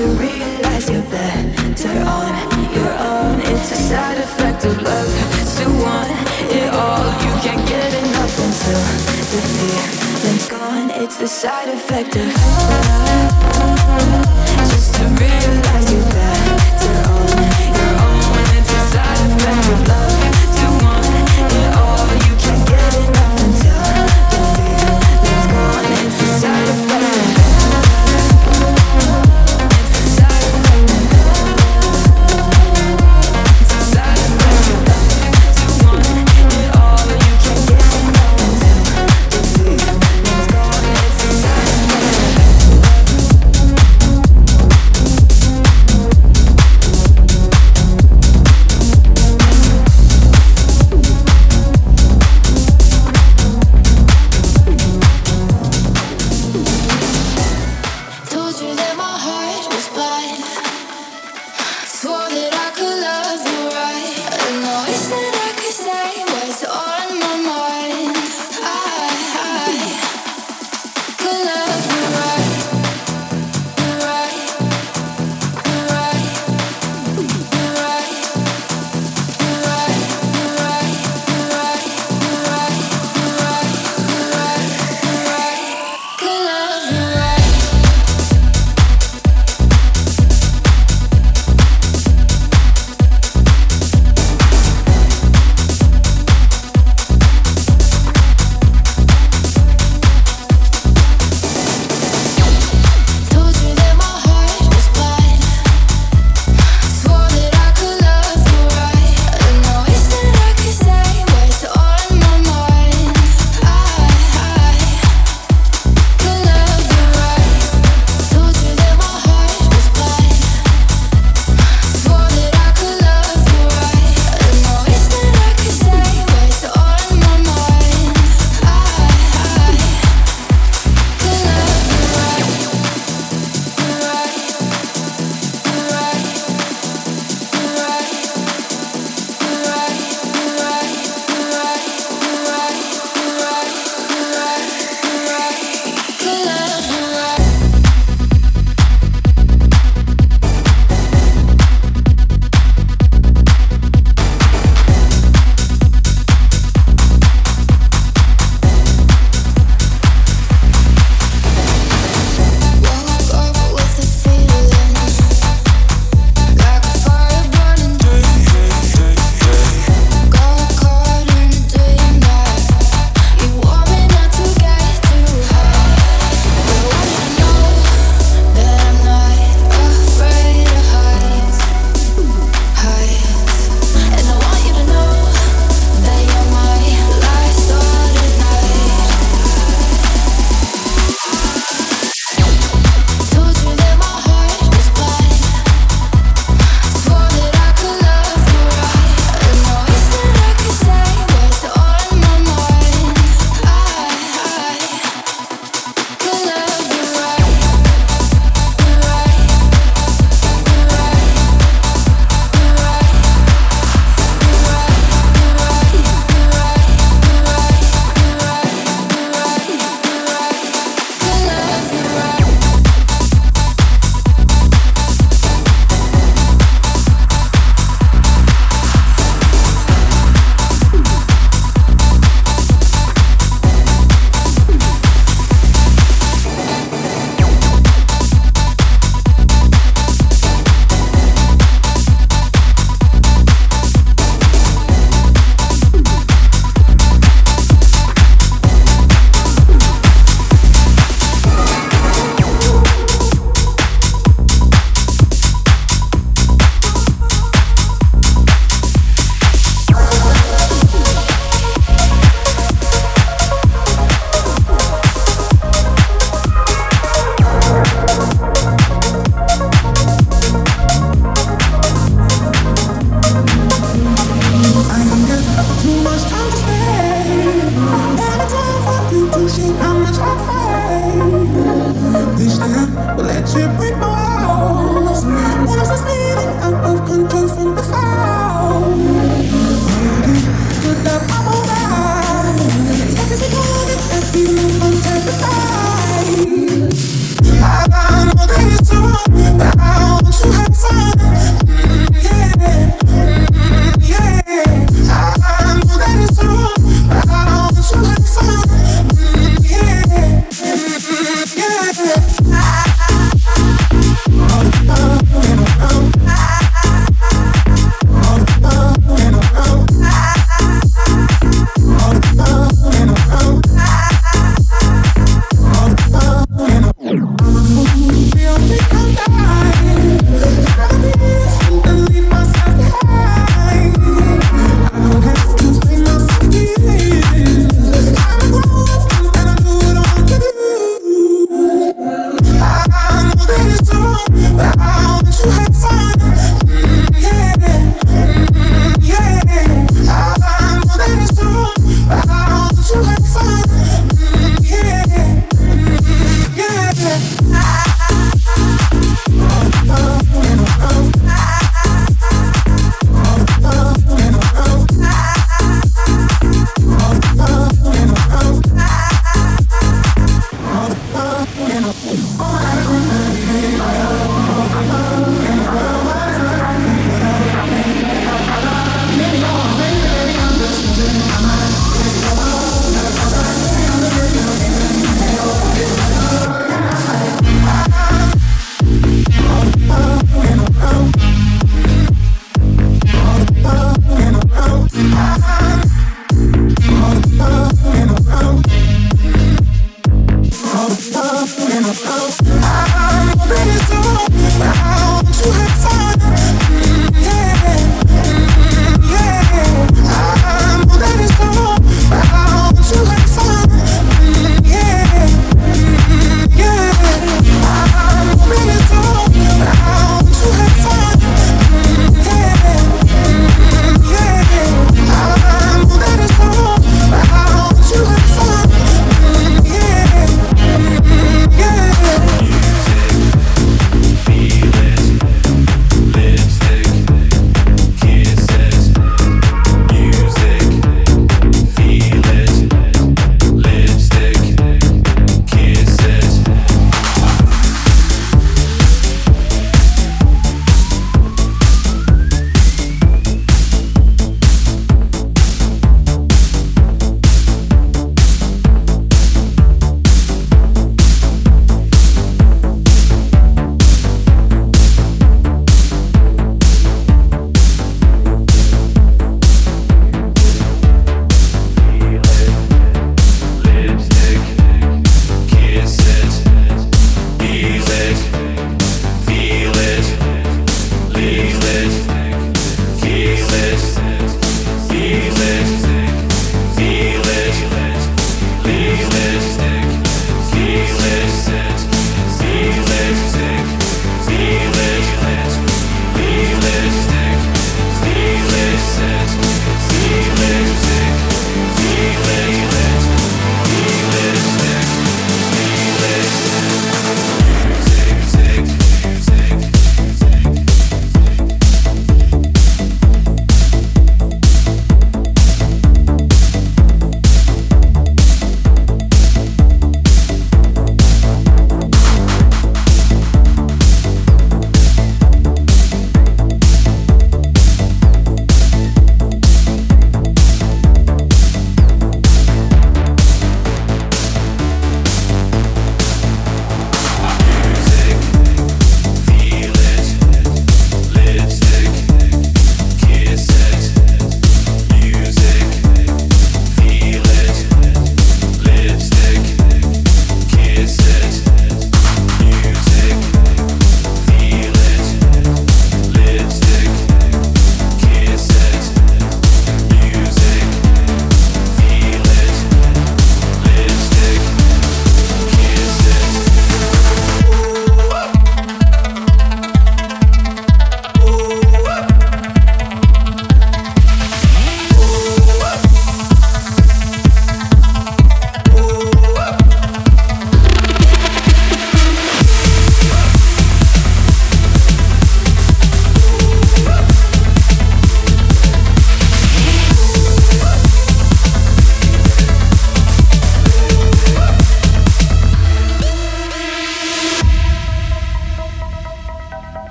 to realize you're better on your own. It's a side effect of love to want it all. You can't get enough until the feeling's gone. It's the side effect of love.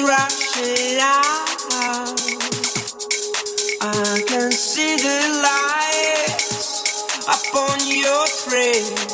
rushing out. I can see the lights upon your face.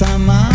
sama.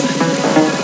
Deus.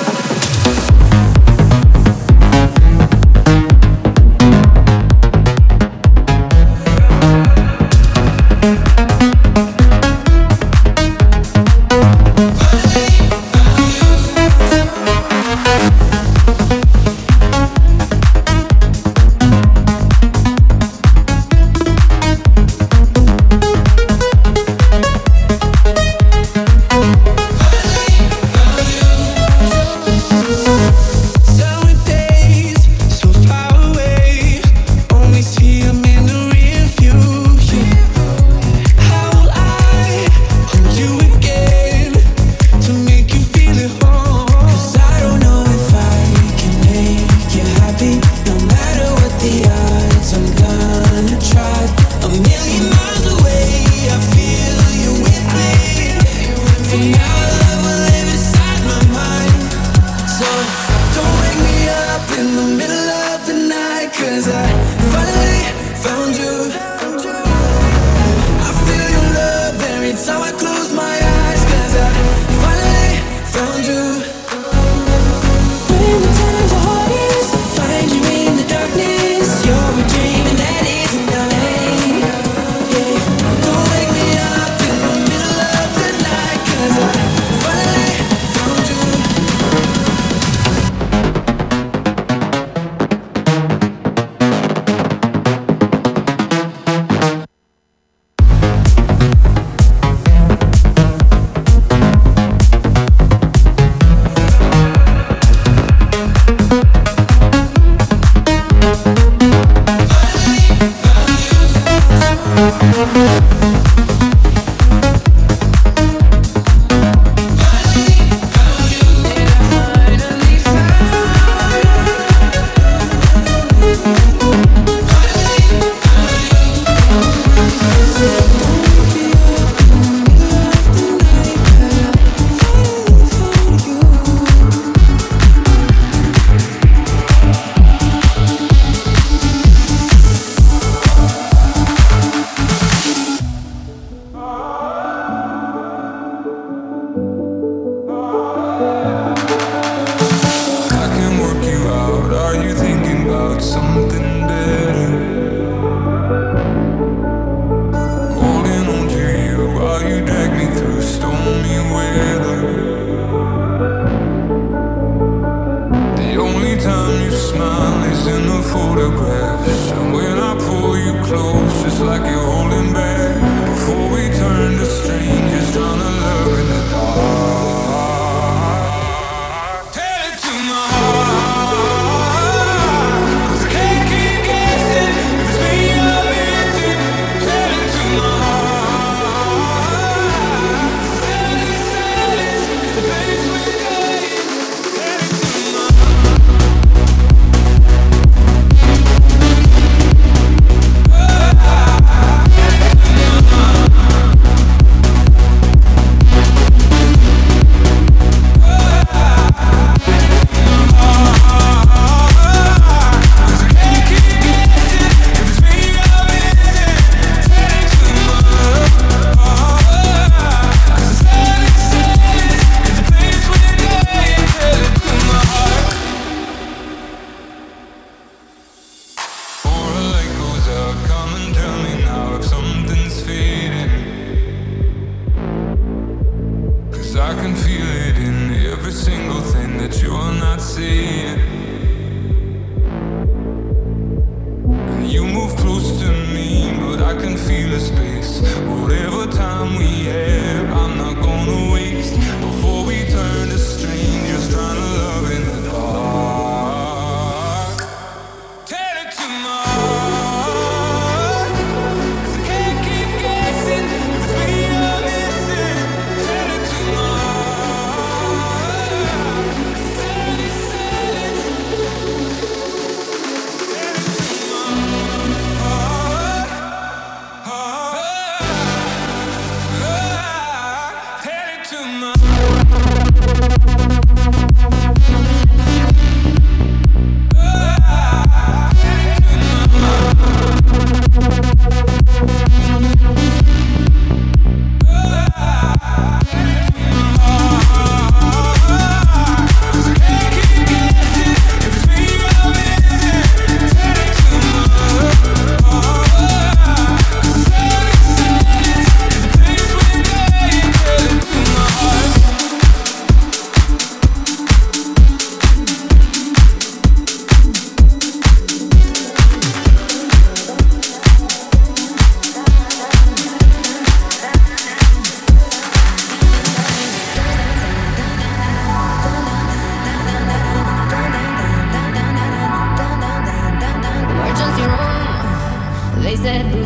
Thank.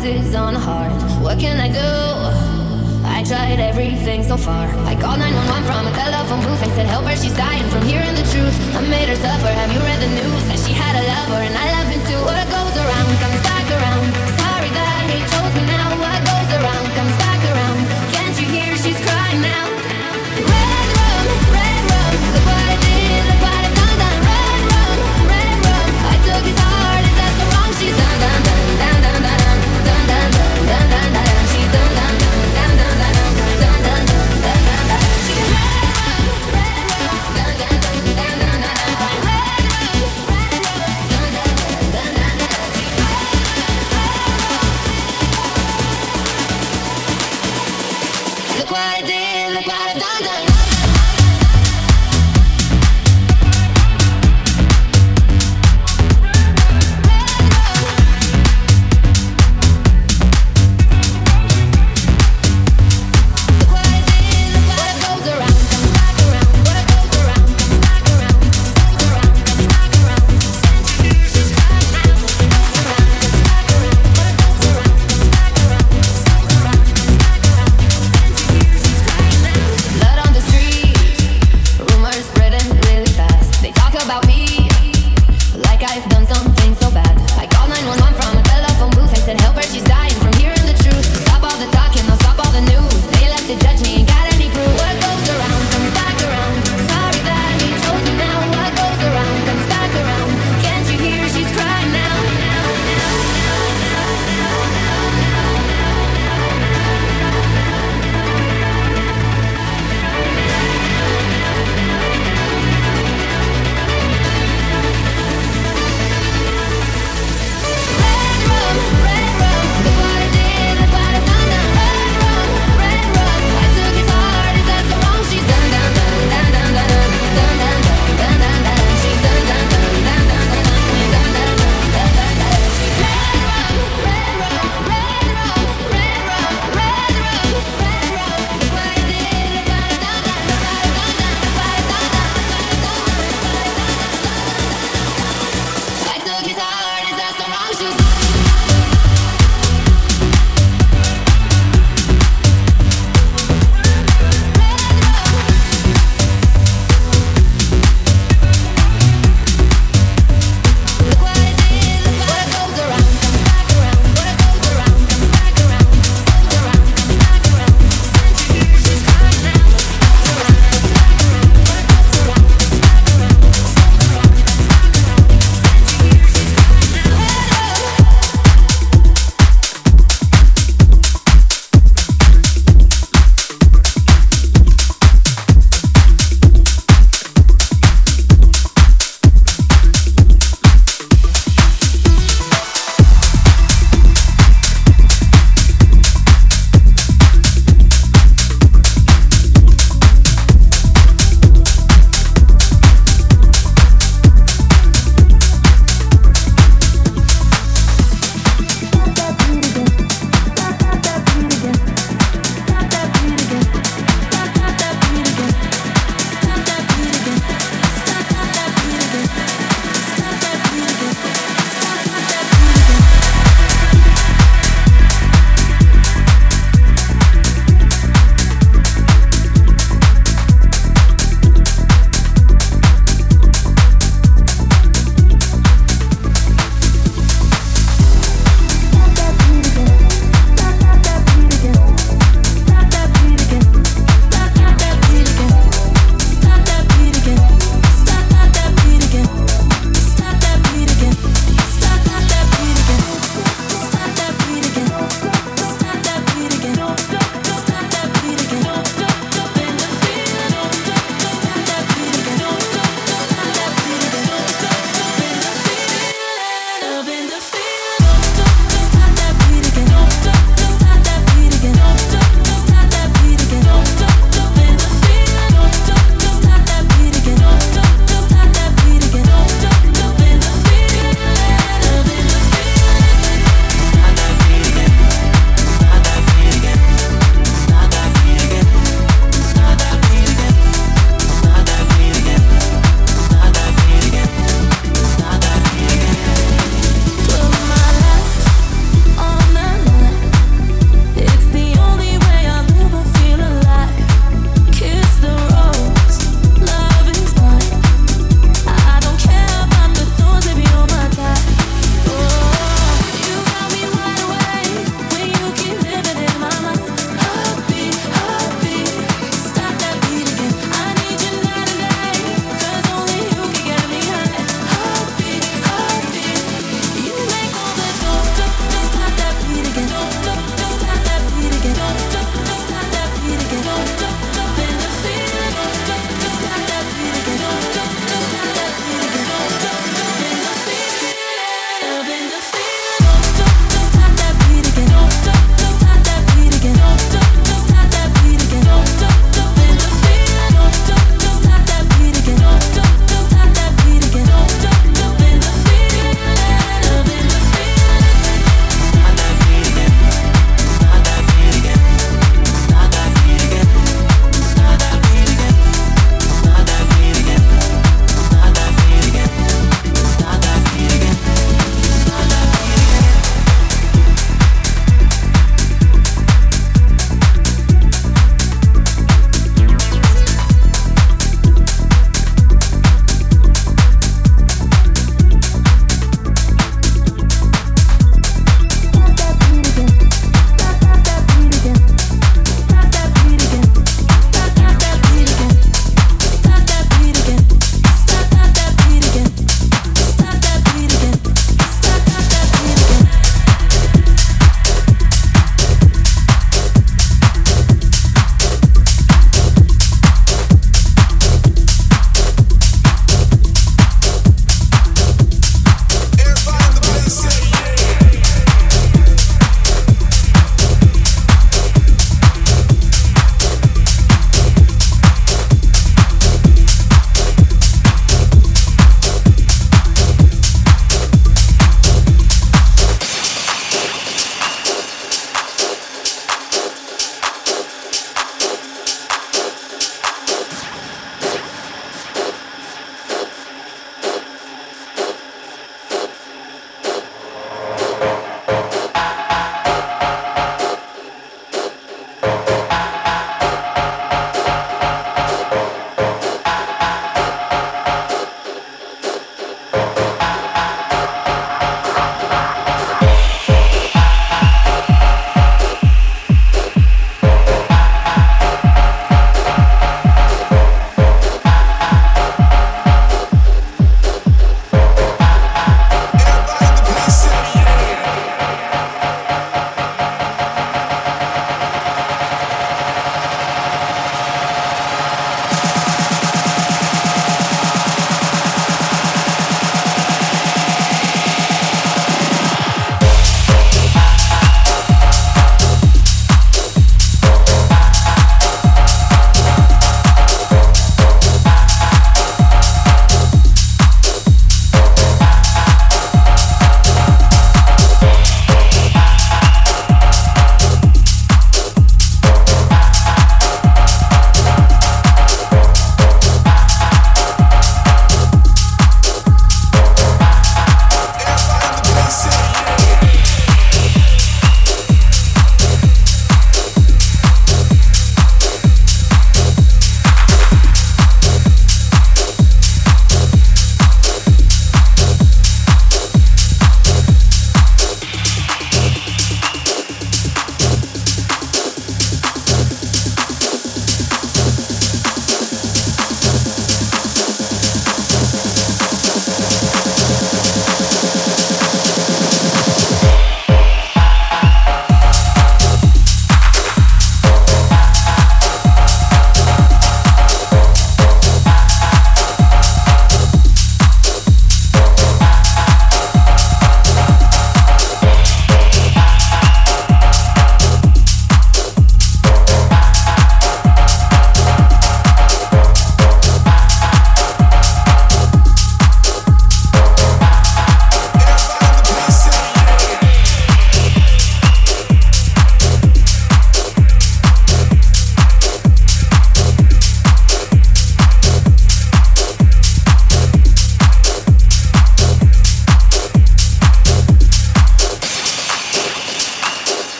bruises on the heart. What can I do? I tried everything so far. I called 911 from a telephone booth. I said, Help her, she's dying from hearing the truth. I made her suffer. Have you read the news? That she had a lover and I love him too. What goes